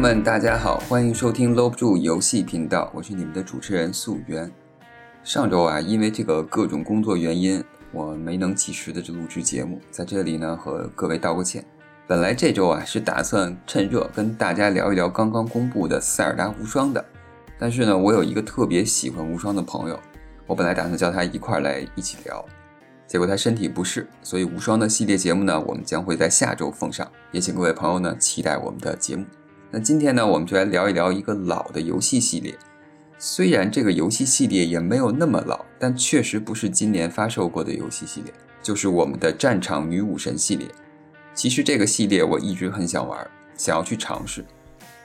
朋友们，大家好，欢迎收听搂不住游戏频道，我是你们的主持人素媛。上周啊，因为这个各种工作原因，我没能及时的录制节目，在这里呢和各位道个歉。本来这周啊是打算趁热跟大家聊一聊刚刚公布的《塞尔达无双》的，但是呢，我有一个特别喜欢无双的朋友，我本来打算叫他一块来一起聊。结果他身体不适，所以无双的系列节目呢，我们将会在下周奉上，也请各位朋友呢期待我们的节目。那今天呢，我们就来聊一聊一个老的游戏系列。虽然这个游戏系列也没有那么老，但确实不是今年发售过的游戏系列，就是我们的战场女武神系列。其实这个系列我一直很想玩，想要去尝试，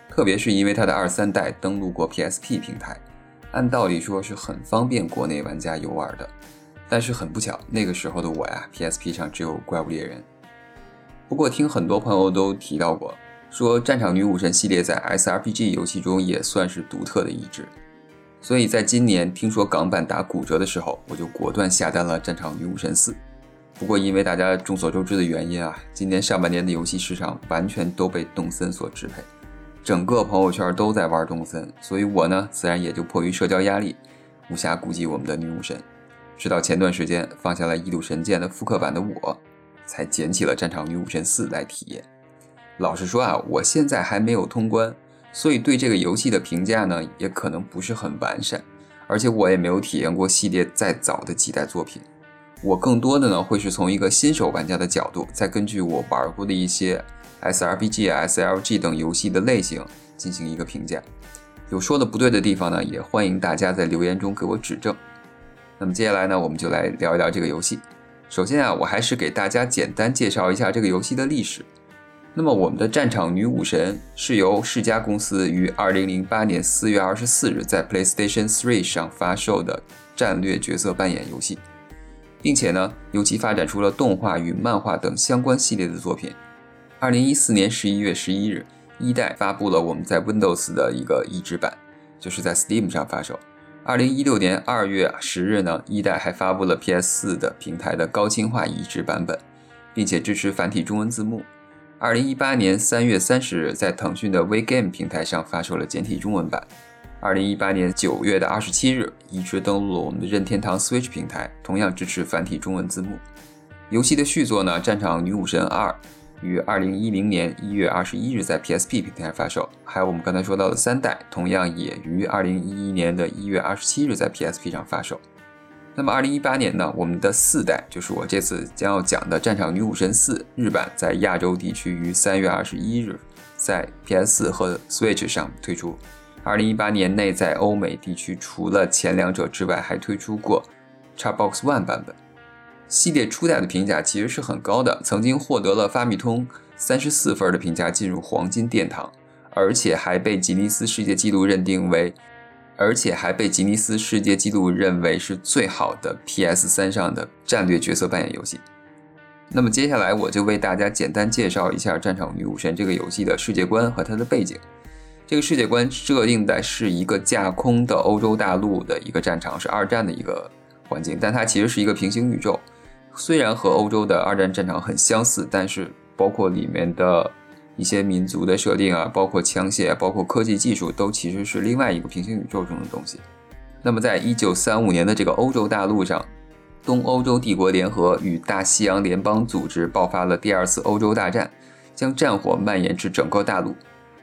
特别是因为它的二三代登陆过 PSP 平台，按道理说是很方便国内玩家游玩的。但是很不巧，那个时候的我呀，PSP 上只有怪物猎人。不过听很多朋友都提到过，说战场女武神系列在 SRPG 游戏中也算是独特的一支。所以在今年听说港版打骨折的时候，我就果断下单了战场女武神四。不过因为大家众所周知的原因啊，今年上半年的游戏市场完全都被动森所支配，整个朋友圈都在玩动森，所以我呢自然也就迫于社交压力，无暇顾及我们的女武神。直到前段时间放下了《一度神剑》的复刻版的我，才捡起了《战场女武神四》来体验。老实说啊，我现在还没有通关，所以对这个游戏的评价呢，也可能不是很完善。而且我也没有体验过系列再早的几代作品，我更多的呢会是从一个新手玩家的角度，再根据我玩过的一些 SRPG、SLG 等游戏的类型进行一个评价。有说的不对的地方呢，也欢迎大家在留言中给我指正。那么接下来呢，我们就来聊一聊这个游戏。首先啊，我还是给大家简单介绍一下这个游戏的历史。那么我们的战场女武神是由世嘉公司于2008年4月24日在 PlayStation 3上发售的战略角色扮演游戏，并且呢，由其发展出了动画与漫画等相关系列的作品。2014年11月11日，一代发布了我们在 Windows 的一个移植版，就是在 Steam 上发售。二零一六年二月十日呢，一代还发布了 PS 四的平台的高清化移植版本，并且支持繁体中文字幕。二零一八年三月三十日，在腾讯的 WeGame 平台上发售了简体中文版。二零一八年九月的二十七日，移植登陆了我们的任天堂 Switch 平台，同样支持繁体中文字幕。游戏的续作呢，《战场女武神二》。于二零一零年一月二十一日在 PSP 平台发售，还有我们刚才说到的三代，同样也于二零一一年的一月二十七日在 PSP 上发售。那么二零一八年呢，我们的四代，就是我这次将要讲的《战场女武神四》日版，在亚洲地区于三月二十一日在 PS4 和 Switch 上推出。二零一八年内在欧美地区，除了前两者之外，还推出过 Xbox One 版本。系列初代的评价其实是很高的，曾经获得了发米通三十四分的评价，进入黄金殿堂，而且还被吉尼斯世界纪录认定为，而且还被吉尼斯世界纪录认为是最好的 PS 三上的战略角色扮演游戏。那么接下来我就为大家简单介绍一下《战场女武神》这个游戏的世界观和它的背景。这个世界观设定的是一个架空的欧洲大陆的一个战场，是二战的一个环境，但它其实是一个平行宇宙。虽然和欧洲的二战战场很相似，但是包括里面的一些民族的设定啊，包括枪械，包括科技技术，都其实是另外一个平行宇宙中的东西。那么，在一九三五年的这个欧洲大陆上，东欧洲帝国联合与大西洋联邦组织爆发了第二次欧洲大战，将战火蔓延至整个大陆。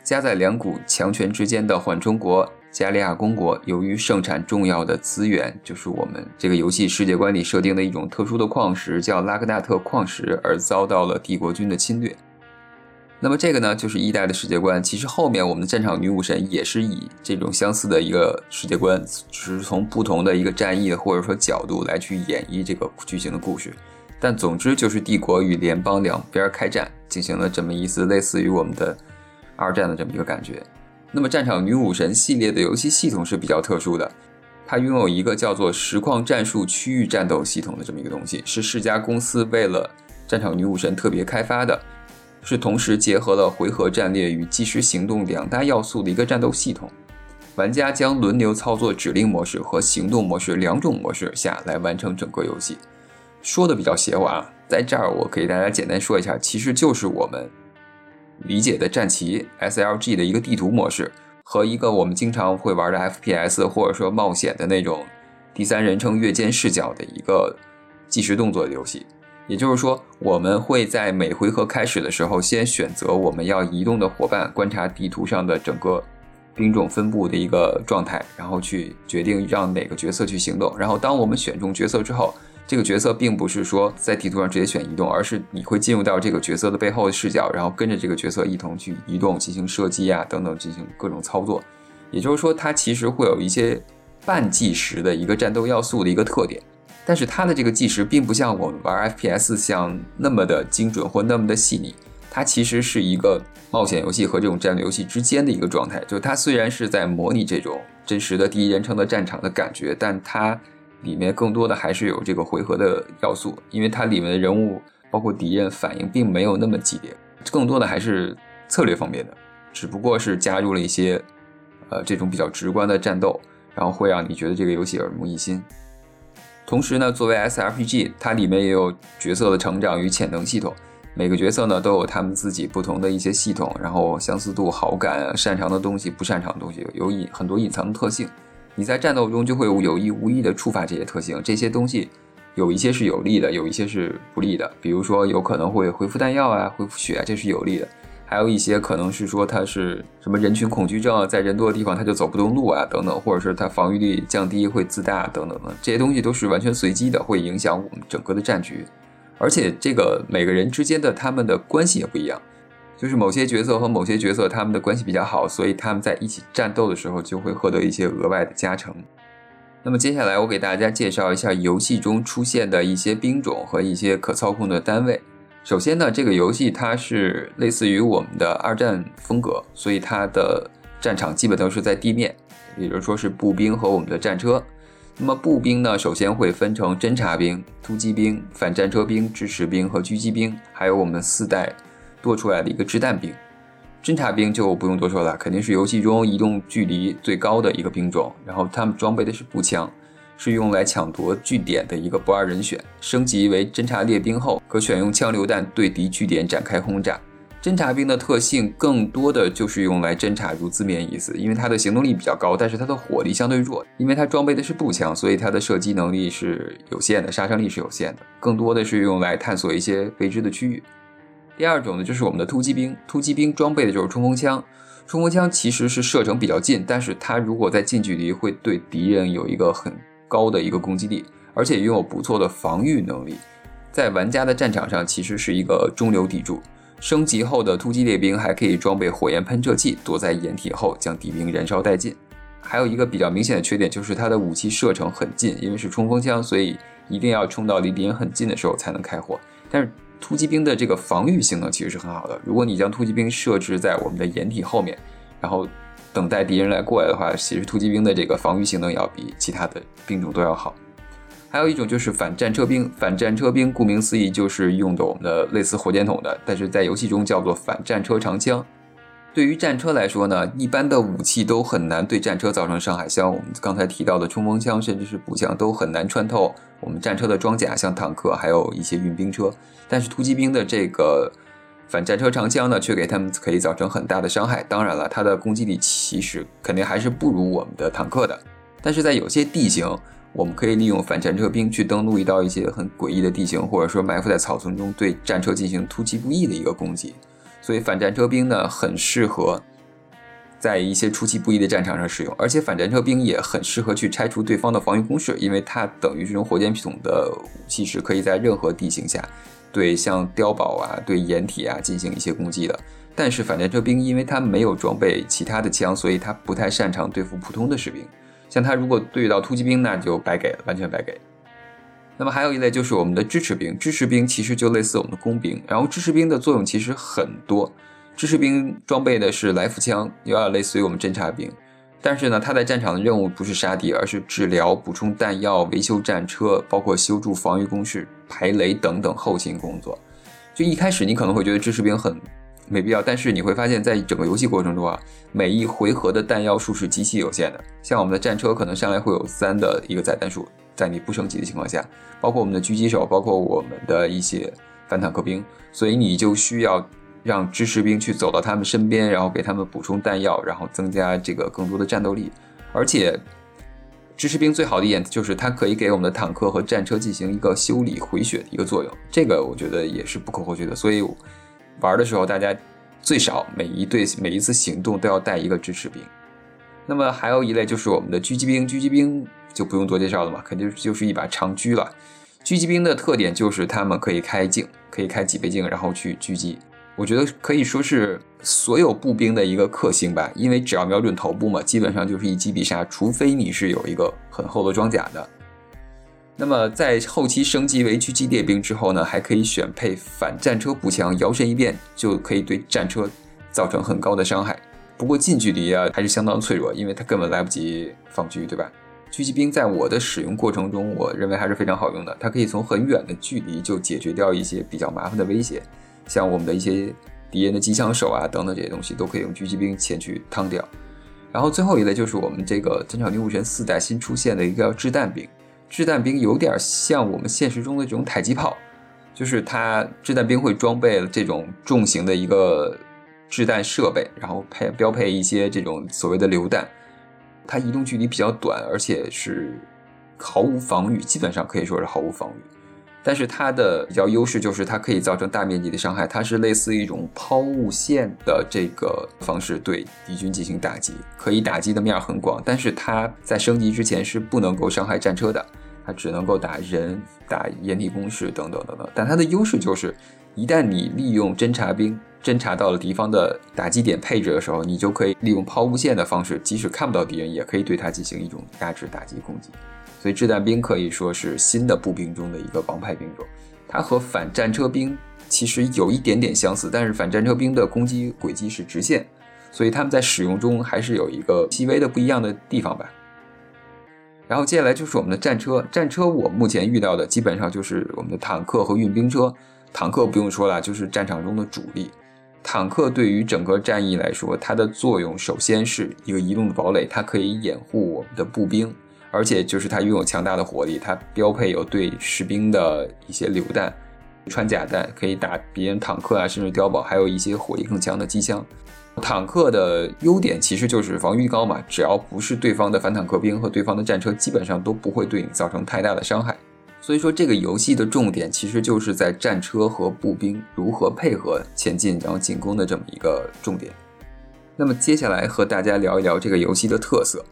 夹在两股强权之间的缓冲国。加利亚公国由于盛产重要的资源，就是我们这个游戏世界观里设定的一种特殊的矿石，叫拉格纳特矿石，而遭到了帝国军的侵略。那么这个呢，就是一代的世界观。其实后面我们的战场女武神也是以这种相似的一个世界观，只是从不同的一个战役或者说角度来去演绎这个剧情的故事。但总之就是帝国与联邦两边开战，进行了这么一次类似于我们的二战的这么一个感觉。那么，战场女武神系列的游戏系统是比较特殊的，它拥有一个叫做实况战术区域战斗系统的这么一个东西，是世嘉公司为了战场女武神特别开发的，是同时结合了回合战略与即时行动两大要素的一个战斗系统。玩家将轮流操作指令模式和行动模式两种模式下来完成整个游戏。说的比较邪乎啊，在这儿我给大家简单说一下，其实就是我们。理解的战棋 SLG 的一个地图模式，和一个我们经常会玩的 FPS 或者说冒险的那种第三人称越肩视角的一个计时动作的游戏。也就是说，我们会在每回合开始的时候，先选择我们要移动的伙伴，观察地图上的整个兵种分布的一个状态，然后去决定让哪个角色去行动。然后，当我们选中角色之后，这个角色并不是说在地图上直接选移动，而是你会进入到这个角色的背后的视角，然后跟着这个角色一同去移动、进行射击啊等等，进行各种操作。也就是说，它其实会有一些半计时的一个战斗要素的一个特点。但是它的这个计时并不像我们玩 FPS 像那么的精准或那么的细腻，它其实是一个冒险游戏和这种战略游戏之间的一个状态。就它虽然是在模拟这种真实的第一人称的战场的感觉，但它里面更多的还是有这个回合的要素，因为它里面的人物包括敌人反应并没有那么激烈，更多的还是策略方面的，只不过是加入了一些呃这种比较直观的战斗，然后会让你觉得这个游戏耳目一新。同时呢，作为 SRPG，它里面也有角色的成长与潜能系统。每个角色呢都有他们自己不同的一些系统，然后相似度、好感、擅长的东西、不擅长的东西，有隐很多隐藏的特性。你在战斗中就会有意无意的触发这些特性。这些东西有一些是有利的，有一些是不利的。比如说，有可能会恢复弹药啊，恢复血啊，这是有利的。还有一些可能是说他是什么人群恐惧症啊，在人多的地方他就走不动路啊，等等，或者是他防御力降低会自大等等的，这些东西都是完全随机的，会影响我们整个的战局。而且这个每个人之间的他们的关系也不一样，就是某些角色和某些角色他们的关系比较好，所以他们在一起战斗的时候就会获得一些额外的加成。那么接下来我给大家介绍一下游戏中出现的一些兵种和一些可操控的单位。首先呢，这个游戏它是类似于我们的二战风格，所以它的战场基本都是在地面，也就是说是步兵和我们的战车。那么步兵呢，首先会分成侦察兵、突击兵、反战车兵、支持兵和狙击兵，还有我们四代多出来的一个掷弹兵。侦察兵就不用多说了，肯定是游戏中移动距离最高的一个兵种，然后他们装备的是步枪。是用来抢夺据点的一个不二人选。升级为侦察列兵后，可选用枪榴弹对敌据点展开轰炸。侦察兵的特性更多的就是用来侦察，如字面意思，因为它的行动力比较高，但是它的火力相对弱。因为它装备的是步枪，所以它的射击能力是有限的，杀伤力是有限的。更多的是用来探索一些未知的区域。第二种呢，就是我们的突击兵。突击兵装备的就是冲锋枪。冲锋枪其实是射程比较近，但是它如果在近距离会对敌人有一个很高的一个攻击力，而且拥有不错的防御能力，在玩家的战场上其实是一个中流砥柱。升级后的突击猎兵还可以装备火焰喷射器，躲在掩体后将敌兵燃烧殆尽。还有一个比较明显的缺点就是它的武器射程很近，因为是冲锋枪，所以一定要冲到离敌人很近的时候才能开火。但是突击兵的这个防御性能其实是很好的，如果你将突击兵设置在我们的掩体后面，然后。等待敌人来过来的话，其实突击兵的这个防御性能要比其他的兵种都要好。还有一种就是反战车兵，反战车兵顾名思义就是用的我们的类似火箭筒的，但是在游戏中叫做反战车长枪。对于战车来说呢，一般的武器都很难对战车造成伤害，像我们刚才提到的冲锋枪甚至是步枪都很难穿透我们战车的装甲，像坦克还有一些运兵车。但是突击兵的这个。反战车长枪呢，却给他们可以造成很大的伤害。当然了，它的攻击力其实肯定还是不如我们的坦克的。但是在有些地形，我们可以利用反战车兵去登陆一道一些很诡异的地形，或者说埋伏在草丛中，对战车进行突击不意的一个攻击。所以反战车兵呢，很适合在一些出其不意的战场上使用。而且反战车兵也很适合去拆除对方的防御工事，因为它等于这种火箭系统的武器是可以在任何地形下。对像碉堡啊、对掩体啊进行一些攻击的，但是反战车兵因为他没有装备其他的枪，所以他不太擅长对付普通的士兵。像他如果对到突击兵，那就白给了，完全白给。那么还有一类就是我们的支持兵，支持兵其实就类似我们的工兵，然后支持兵的作用其实很多。支持兵装备的是来福枪，有点类似于我们侦察兵。但是呢，他在战场的任务不是杀敌，而是治疗、补充弹药、维修战车，包括修筑防御工事、排雷等等后勤工作。就一开始你可能会觉得支持兵很没必要，但是你会发现在整个游戏过程中啊，每一回合的弹药数是极其有限的。像我们的战车可能上来会有三的一个载弹数，在你不升级的情况下，包括我们的狙击手，包括我们的一些反坦克兵，所以你就需要让支持兵去走到他们身边，然后给他们补充弹药，然后增加这个更多的战斗力。而且，支持兵最好的一点就是它可以给我们的坦克和战车进行一个修理回血的一个作用，这个我觉得也是不可或缺的。所以玩的时候，大家最少每一队每一次行动都要带一个支持兵。那么还有一类就是我们的狙击兵，狙击兵就不用多介绍了嘛，肯定就是一把长狙了。狙击兵的特点就是他们可以开镜，可以开几倍镜，然后去狙击。我觉得可以说是所有步兵的一个克星吧，因为只要瞄准头部嘛，基本上就是一击必杀，除非你是有一个很厚的装甲的。那么在后期升级为狙击猎兵之后呢，还可以选配反战车步枪，摇身一变就可以对战车造成很高的伤害。不过近距离啊还是相当脆弱，因为它根本来不及放狙，对吧？狙击兵在我的使用过程中，我认为还是非常好用的。它可以从很远的距离就解决掉一些比较麻烦的威胁，像我们的一些敌人的机枪手啊等等这些东西，都可以用狙击兵前去趟掉。然后最后一类就是我们这个战场女武神四代新出现的一个叫掷弹兵。掷弹兵有点像我们现实中的这种迫击炮，就是它掷弹兵会装备这种重型的一个掷弹设备，然后配标配一些这种所谓的榴弹。它移动距离比较短，而且是毫无防御，基本上可以说是毫无防御。但是它的比较优势就是它可以造成大面积的伤害，它是类似一种抛物线的这个方式对敌军进行打击，可以打击的面很广。但是它在升级之前是不能够伤害战车的，它只能够打人、打掩体工事等等等等。但它的优势就是，一旦你利用侦察兵。侦察到了敌方的打击点配置的时候，你就可以利用抛物线的方式，即使看不到敌人，也可以对它进行一种压制打击攻击。所以掷弹兵可以说是新的步兵中的一个王牌兵种。它和反战车兵其实有一点点相似，但是反战车兵的攻击轨迹是直线，所以他们在使用中还是有一个细微的不一样的地方吧。然后接下来就是我们的战车，战车我目前遇到的基本上就是我们的坦克和运兵车。坦克不用说了，就是战场中的主力。坦克对于整个战役来说，它的作用首先是一个移动的堡垒，它可以掩护我们的步兵，而且就是它拥有强大的火力，它标配有对士兵的一些榴弹、穿甲弹，可以打别人坦克啊，甚至碉堡，还有一些火力更强的机枪。坦克的优点其实就是防御高嘛，只要不是对方的反坦克兵和对方的战车，基本上都不会对你造成太大的伤害。所以说，这个游戏的重点其实就是在战车和步兵如何配合前进，然后进攻的这么一个重点。那么接下来和大家聊一聊这个游戏的特色。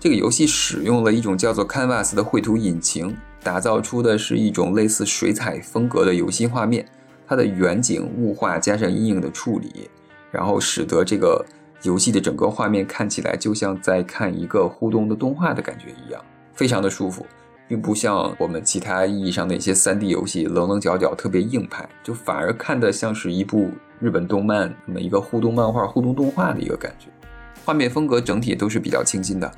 这个游戏使用了一种叫做 Canvas 的绘图引擎，打造出的是一种类似水彩风格的游戏画面。它的远景、雾化加上阴影的处理，然后使得这个游戏的整个画面看起来就像在看一个互动的动画的感觉一样，非常的舒服。并不像我们其他意义上的一些 3D 游戏棱棱角角特别硬派，就反而看的像是一部日本动漫那么一个互动漫画、互动动画的一个感觉。画面风格整体都是比较清新的。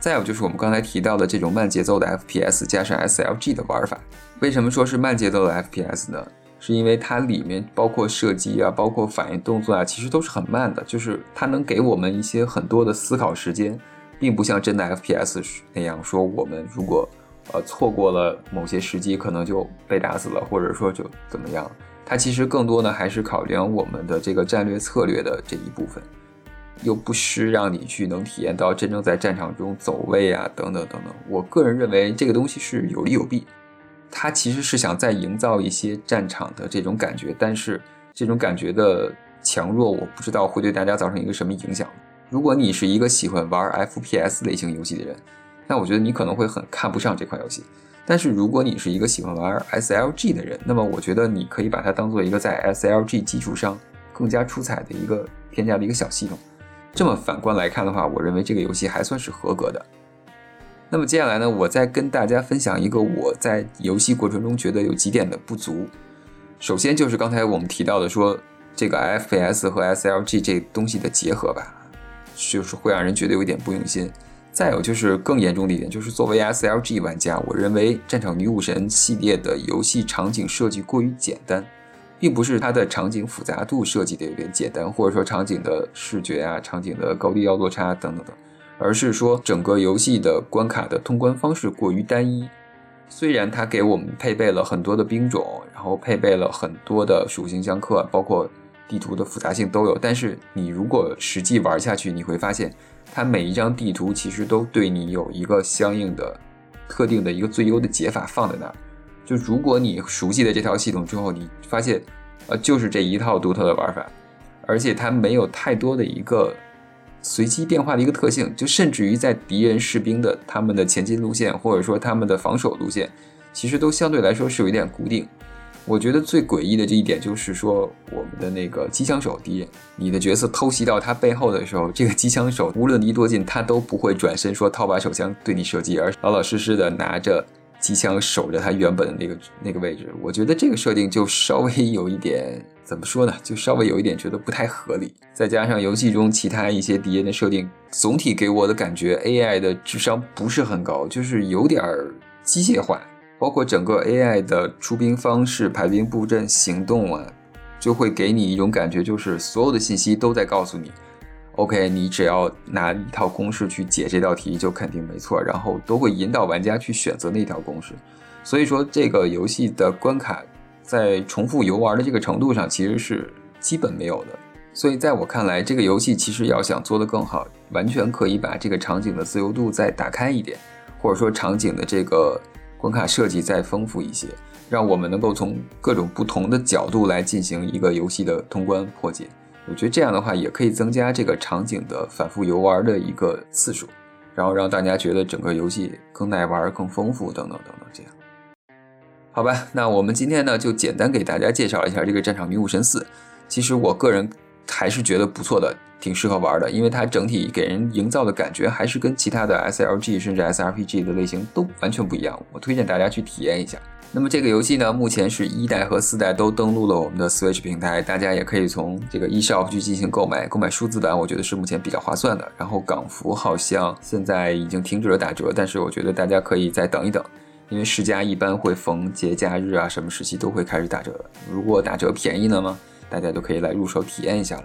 再有就是我们刚才提到的这种慢节奏的 FPS 加上 SLG 的玩法。为什么说是慢节奏的 FPS 呢？是因为它里面包括射击啊，包括反应动作啊，其实都是很慢的，就是它能给我们一些很多的思考时间，并不像真的 FPS 那样说我们如果呃，错过了某些时机，可能就被打死了，或者说就怎么样？它其实更多的还是考量我们的这个战略策略的这一部分，又不失让你去能体验到真正在战场中走位啊，等等等等。我个人认为这个东西是有利有弊，它其实是想再营造一些战场的这种感觉，但是这种感觉的强弱，我不知道会对大家造成一个什么影响。如果你是一个喜欢玩 FPS 类型游戏的人。那我觉得你可能会很看不上这款游戏，但是如果你是一个喜欢玩 SLG 的人，那么我觉得你可以把它当做一个在 SLG 基础上更加出彩的一个添加的一个小系统。这么反观来看的话，我认为这个游戏还算是合格的。那么接下来呢，我再跟大家分享一个我在游戏过程中觉得有几点的不足。首先就是刚才我们提到的说这个 FPS 和 SLG 这东西的结合吧，就是会让人觉得有点不用心。再有就是更严重的一点，就是作为 SLG 玩家，我认为《战场女武神》系列的游戏场景设计过于简单，并不是它的场景复杂度设计的有点简单，或者说场景的视觉啊、场景的高低要落差等等等，而是说整个游戏的关卡的通关方式过于单一。虽然它给我们配备了很多的兵种，然后配备了很多的属性相克，包括地图的复杂性都有。但是你如果实际玩下去，你会发现，它每一张地图其实都对你有一个相应的、特定的一个最优的解法放在那儿。就如果你熟悉了这套系统之后，你发现，呃，就是这一套独特的玩法，而且它没有太多的一个随机变化的一个特性，就甚至于在敌人士兵的他们的前进路线，或者说他们的防守路线，其实都相对来说是有一点固定。我觉得最诡异的这一点就是说，我们的那个机枪手敌人，你的角色偷袭到他背后的时候，这个机枪手无论离多近，他都不会转身说掏把手枪对你射击，而老老实实的拿着。机枪守着他原本的那个那个位置，我觉得这个设定就稍微有一点怎么说呢？就稍微有一点觉得不太合理。再加上游戏中其他一些敌人的设定，总体给我的感觉 AI 的智商不是很高，就是有点机械化。包括整个 AI 的出兵方式、排兵布阵、行动啊，就会给你一种感觉，就是所有的信息都在告诉你。OK，你只要拿一套公式去解这道题就肯定没错，然后都会引导玩家去选择那条公式。所以说，这个游戏的关卡在重复游玩的这个程度上其实是基本没有的。所以在我看来，这个游戏其实要想做得更好，完全可以把这个场景的自由度再打开一点，或者说场景的这个关卡设计再丰富一些，让我们能够从各种不同的角度来进行一个游戏的通关破解。我觉得这样的话也可以增加这个场景的反复游玩的一个次数，然后让大家觉得整个游戏更耐玩、更丰富等等等等。这样，好吧，那我们今天呢就简单给大家介绍一下这个《战场迷雾神四》。其实我个人还是觉得不错的，挺适合玩的，因为它整体给人营造的感觉还是跟其他的 SLG 甚至 SRPG 的类型都完全不一样。我推荐大家去体验一下。那么这个游戏呢，目前是一代和四代都登录了我们的 Switch 平台，大家也可以从这个 eShop 去进行购买。购买数字版，我觉得是目前比较划算的。然后港服好像现在已经停止了打折，但是我觉得大家可以再等一等，因为世嘉一般会逢节假日啊什么时期都会开始打折。如果打折便宜了吗？大家都可以来入手体验一下了。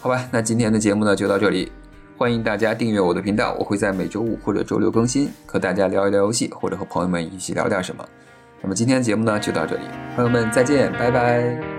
好吧，那今天的节目呢就到这里，欢迎大家订阅我的频道，我会在每周五或者周六更新，和大家聊一聊游戏，或者和朋友们一起聊点什么。那么今天的节目呢就到这里，朋友们再见，拜拜。